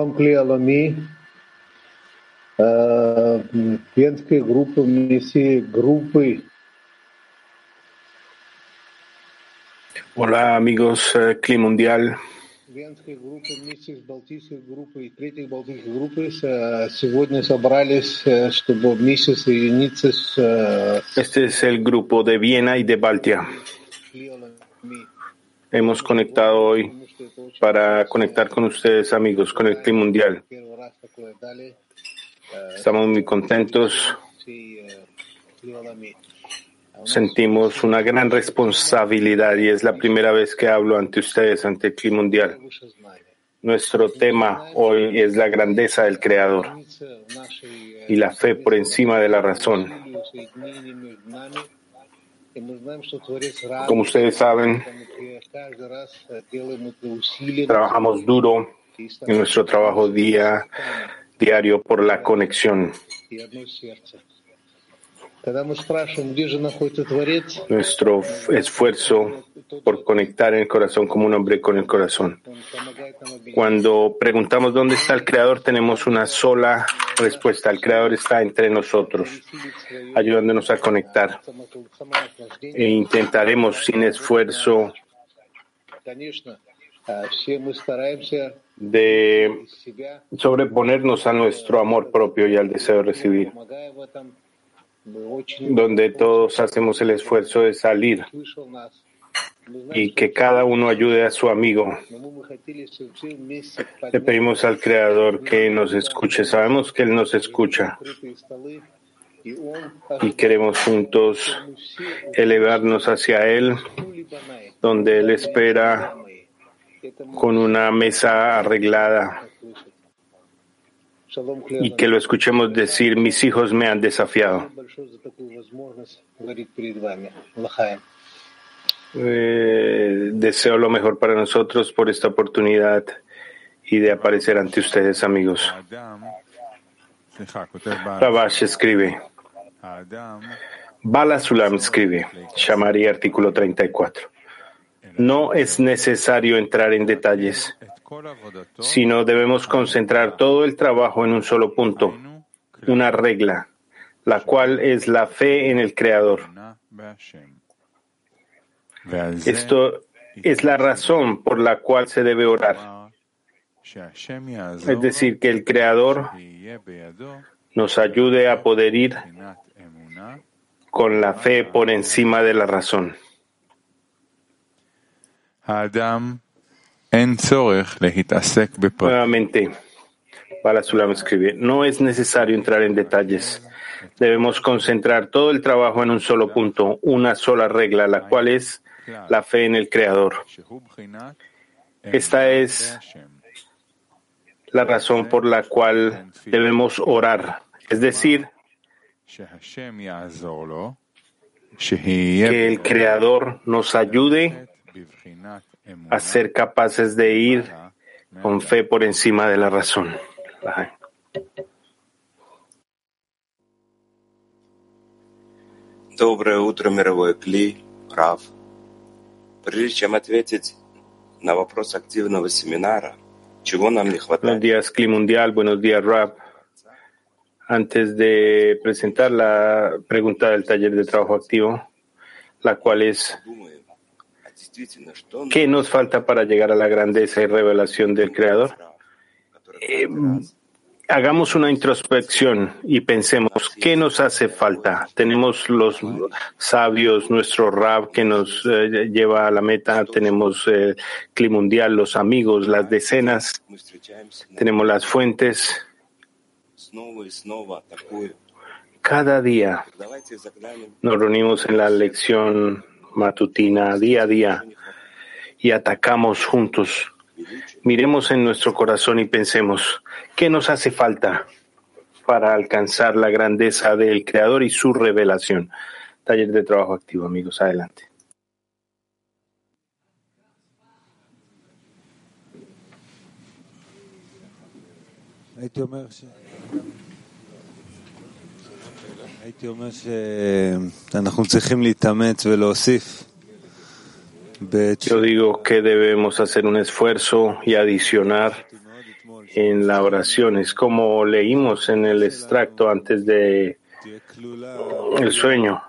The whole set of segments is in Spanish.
Shalom Kli Alami. Венские группы, миссии группы. Hola amigos eh, Cli Mundial. Венские группы, миссии Балтийской группы и Третьей Балтийской группы э, сегодня собрались, э, чтобы вместе соединиться с э, Este es el grupo de Viena y de Baltia. Кли Алами. Hemos conectado hoy para conectar con ustedes, amigos, con el Clima Mundial. Estamos muy contentos. Sentimos una gran responsabilidad y es la primera vez que hablo ante ustedes, ante el Clima Mundial. Nuestro tema hoy es la grandeza del Creador y la fe por encima de la razón. Como ustedes saben, trabajamos duro en nuestro trabajo día, diario por la conexión. Nuestro esfuerzo por conectar el corazón como un hombre con el corazón. Cuando preguntamos dónde está el Creador, tenemos una sola respuesta. El Creador está entre nosotros, ayudándonos a conectar. E intentaremos sin esfuerzo de sobreponernos a nuestro amor propio y al deseo de recibir donde todos hacemos el esfuerzo de salir y que cada uno ayude a su amigo. Le pedimos al Creador que nos escuche. Sabemos que Él nos escucha y queremos juntos elevarnos hacia Él, donde Él espera con una mesa arreglada y que lo escuchemos decir, mis hijos me han desafiado. Eh, deseo lo mejor para nosotros por esta oportunidad y de aparecer ante ustedes, amigos. Rabash escribe. Bala Sulam escribe, Shamari artículo 34. No es necesario entrar en detalles sino debemos concentrar todo el trabajo en un solo punto, una regla, la cual es la fe en el Creador. Esto es la razón por la cual se debe orar. Es decir, que el Creador nos ayude a poder ir con la fe por encima de la razón. Adam Nuevamente, Balasulam escribe, no es necesario entrar en detalles. Debemos concentrar todo el trabajo en un solo punto, una sola regla, la cual es la fe en el Creador. Esta es la razón por la cual debemos orar, es decir, que el Creador nos ayude a ser capaces de ir con fe por encima de la razón. Доброе утро, мировой Кли, Рав. Прежде чем ответить на вопрос активного семинара, чего нам не Buenos хватает, días, Cli Mundial. Buenos días, Rap. Antes de presentar la pregunta del taller de trabajo activo, la cual es, ¿Qué nos falta para llegar a la grandeza y revelación del Creador? Eh, hagamos una introspección y pensemos, ¿qué nos hace falta? Tenemos los sabios, nuestro rab que nos eh, lleva a la meta, tenemos eh, el clima mundial, los amigos, las decenas, tenemos las fuentes. Cada día nos reunimos en la lección matutina día a día y atacamos juntos. Miremos en nuestro corazón y pensemos, ¿qué nos hace falta para alcanzar la grandeza del Creador y su revelación? Taller de trabajo activo, amigos. Adelante. הייתי אומר ש... הייתי אומר שאנחנו צריכים להתאמץ ולהוסיף. Yo digo que debemos hacer un esfuerzo y adicionar en la oración. Es como leímos en el extracto antes de תהיה כלולה el sueño.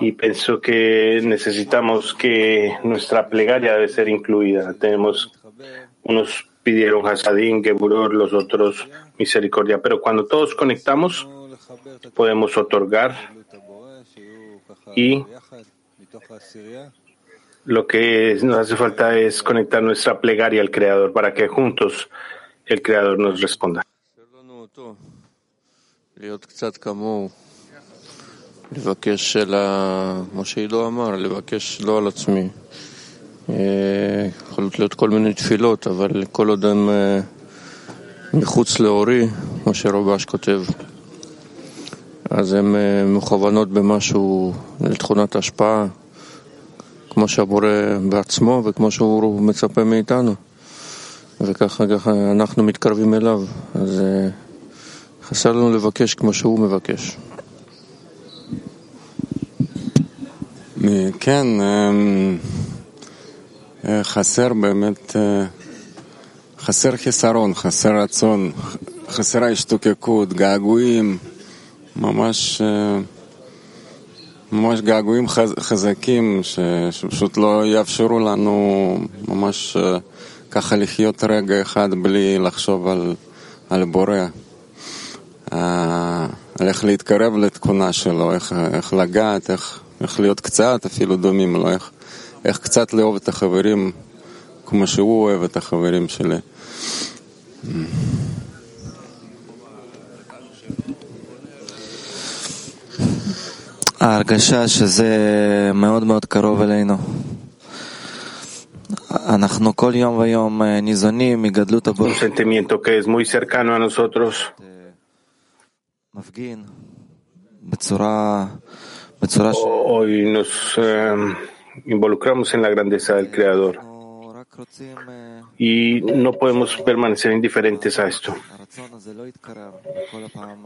Y pienso que necesitamos que nuestra plegaria debe ser incluida. Tenemos, להתחבר unos pidieron Hasadín, Geburor, los otros misericordia. Pero cuando todos conectamos, או לחבר את podemos otorgar פעילות הבורא, שיהיו ככה y ביחד, מתוך העשירייה. lo que nos hace falta es conectar nuestra plegaria al Creador para que juntos el Creador nos responda. חסר לנו אותו, להיות קצת כמוהו, לבקש של ה... מה שעידו אמר, לבקש לא על עצמי. אה, יכולות להיות כל מיני תפילות, אבל כל עוד הן אה, מחוץ לאורי, מה שרובש כותב, אז הן אה, מכוונות במשהו לתכונת השפעה, כמו שהבורא בעצמו וכמו שהוא מצפה מאיתנו. וככה ככה אנחנו מתקרבים אליו. אז אה, חסר לנו לבקש כמו שהוא מבקש. כן, אה, חסר באמת, חסר חיסרון, חסר רצון, חסרה השתוקקות, געגועים, ממש, אה, ממש געגועים חז- חזקים ש- שפשוט לא יאפשרו לנו ממש אה, ככה לחיות רגע אחד בלי לחשוב על, על בורא. אה, על איך להתקרב לתכונה שלו, איך, איך לגעת, איך, איך להיות קצת אפילו דומים לו, איך, איך קצת לאהוב את החברים כמו שהוא אוהב את החברים שלי. ההרגשה שזה מאוד מאוד קרוב אלינו. אנחנו כל יום ויום אה, ניזונים מגדלות הבורא, Un sentimiento que es muy cercano a nosotros מפגין בצורה, בצורה Hoy nos eh, involucramos en la grandeza del Creador Y no podemos permanecer indiferentes a esto.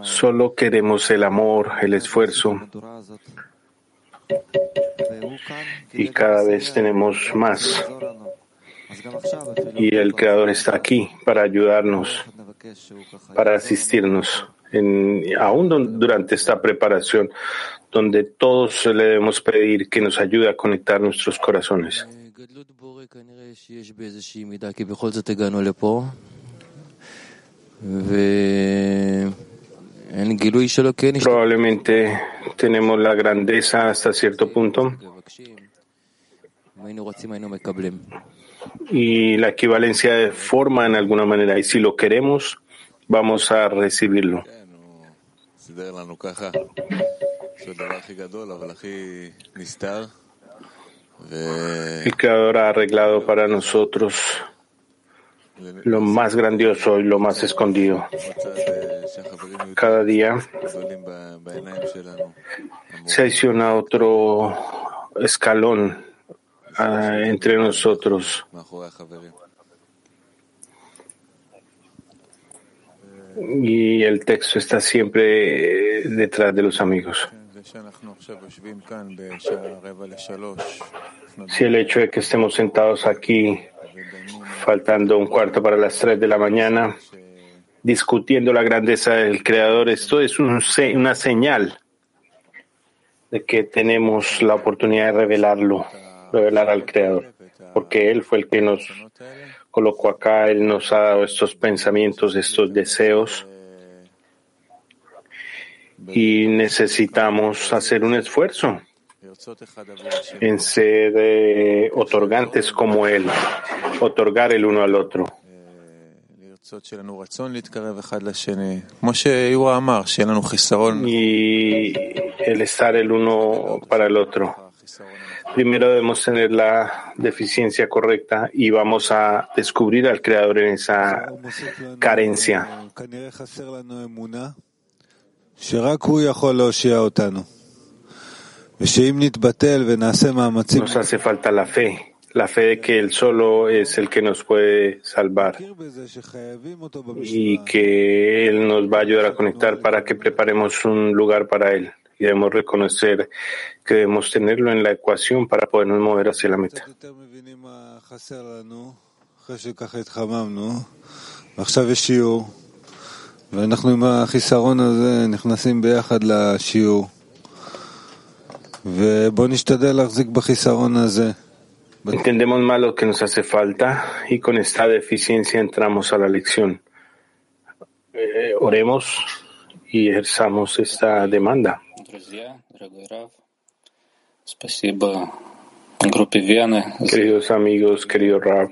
Solo queremos el amor, el esfuerzo. Y cada vez tenemos más. Y el Creador está aquí para ayudarnos, para asistirnos, aún durante esta preparación, donde todos le debemos pedir que nos ayude a conectar nuestros corazones. Probablemente tenemos la grandeza hasta cierto punto. y la equivalencia de forma en alguna manera. Y si lo queremos vamos a recibirlo el Creador ha arreglado para nosotros lo más grandioso y lo más escondido. Cada día se adiciona otro escalón ah, entre nosotros. Y el texto está siempre eh, detrás de los amigos. Si el hecho de que estemos sentados aquí, faltando un cuarto para las tres de la mañana, discutiendo la grandeza del Creador, esto es un una señal de que tenemos la oportunidad de revelarlo, revelar al Creador, porque Él fue el que nos colocó acá, Él nos ha dado estos pensamientos, estos deseos, y necesitamos hacer un esfuerzo en ser otorgantes como Él, otorgar el uno al otro. Y el estar el uno para el otro. Primero debemos tener la deficiencia correcta y vamos a descubrir al Creador en esa carencia. Nos hace falta la fe, la fe de que Él solo es el que nos puede salvar. y que Él nos va a ayudar a conectar para que preparemos un lugar para Él. Y debemos reconocer que debemos tenerlo en la ecuación para podernos mover hacia la meta. ואנחנו עם החיסרון הזה נכנסים ביחד לשיעור. ובואו נשתדל להחזיק בחיסרון הזה. Entendemos mal lo que nos hace falta y con esta deficiencia entramos a la lección. Eh, oremos y ejerzamos esta demanda. Queridos amigos, querido Rab,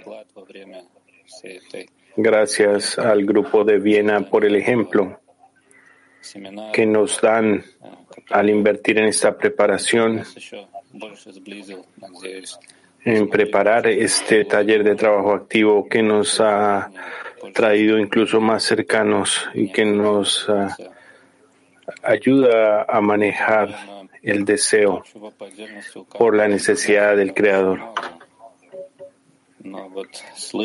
gracias al grupo de Viena por el ejemplo que nos dan al invertir en esta preparación en preparar este taller de trabajo activo que nos ha traído incluso más cercanos y que nos uh, ayuda a manejar el deseo por la necesidad del Creador.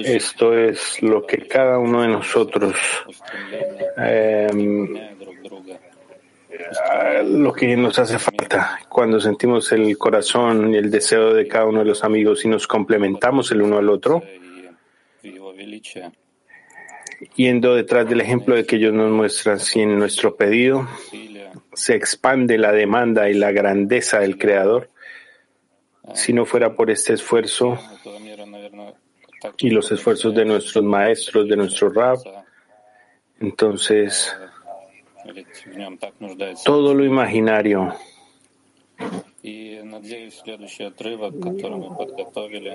Esto es lo que cada uno de nosotros eh, lo que nos hace falta cuando sentimos el corazón y el deseo de cada uno de los amigos y nos complementamos el uno al otro, yendo detrás del ejemplo de que ellos nos muestran, si en nuestro pedido se expande la demanda y la grandeza del Creador, si no fuera por este esfuerzo y los esfuerzos de nuestros maestros, de nuestro Rab, entonces todo lo imaginario.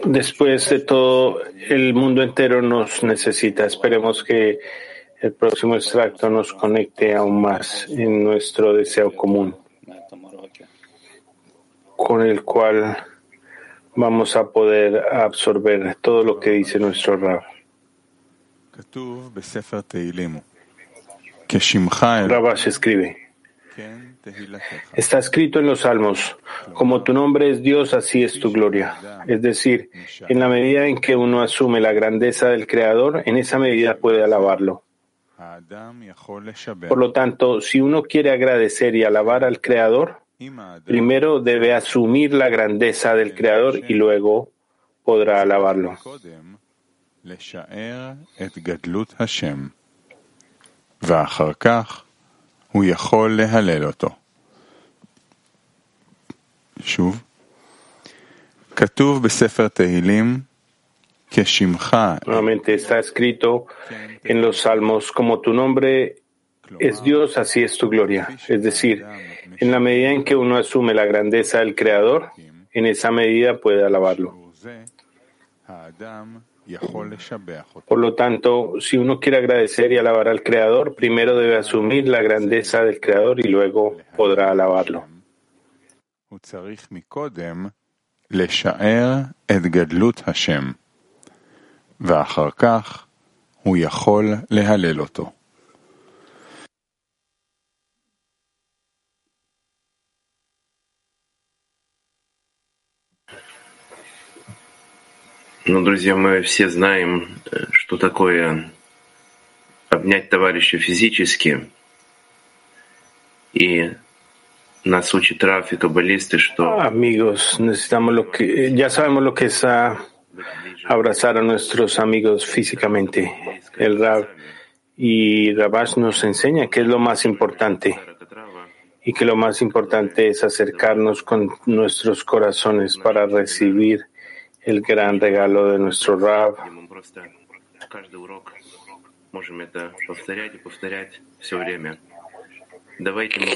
Después de todo, el mundo entero nos necesita. Esperemos que el próximo extracto nos conecte aún más en nuestro deseo común, con el cual vamos a poder absorber todo lo que dice nuestro Rab. Rabash escribe, está escrito en los Salmos, como tu nombre es Dios, así es tu gloria. Es decir, en la medida en que uno asume la grandeza del Creador, en esa medida puede alabarlo. Por lo tanto, si uno quiere agradecer y alabar al Creador, primero debe asumir la grandeza del Creador y luego podrá alabarlo. ואחר כך הוא יכול להלל אותו. שוב, כתוב בספר תהילים, כשמך... Nuevamente está escrito en los salmos, como tu nombre es Dios, así es tu gloria. Es decir, en la medida en que uno asume la grandeza del Creador, en esa medida puede alabarlo. Por lo tanto, si uno quiere agradecer y alabar al Creador, primero debe asumir la grandeza del Creador y luego podrá alabarlo. Ну, друзья, мы все знаем, что такое обнять товарища физически. И нас учит Раф и каббалисты, что... Amigos, necesitamos lo que, ya sabemos lo que es uh, abrazar a nuestros amigos físicamente. El Rab y Rabash nos enseña que es lo más importante y que lo más importante es acercarnos con nuestros corazones para recibir el gran regalo de nuestro Rab.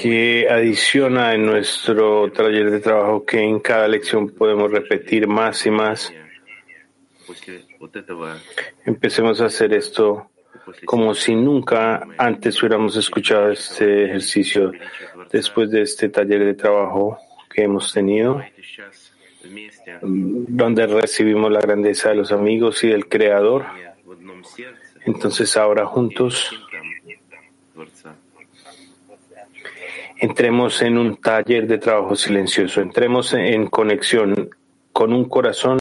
que adiciona en nuestro taller de trabajo que en cada lección podemos repetir más y más. Empecemos a hacer esto como si nunca antes hubiéramos escuchado este ejercicio después de este taller de trabajo que hemos tenido donde recibimos la grandeza de los amigos y del Creador. Entonces ahora juntos entremos en un taller de trabajo silencioso, entremos en conexión con un corazón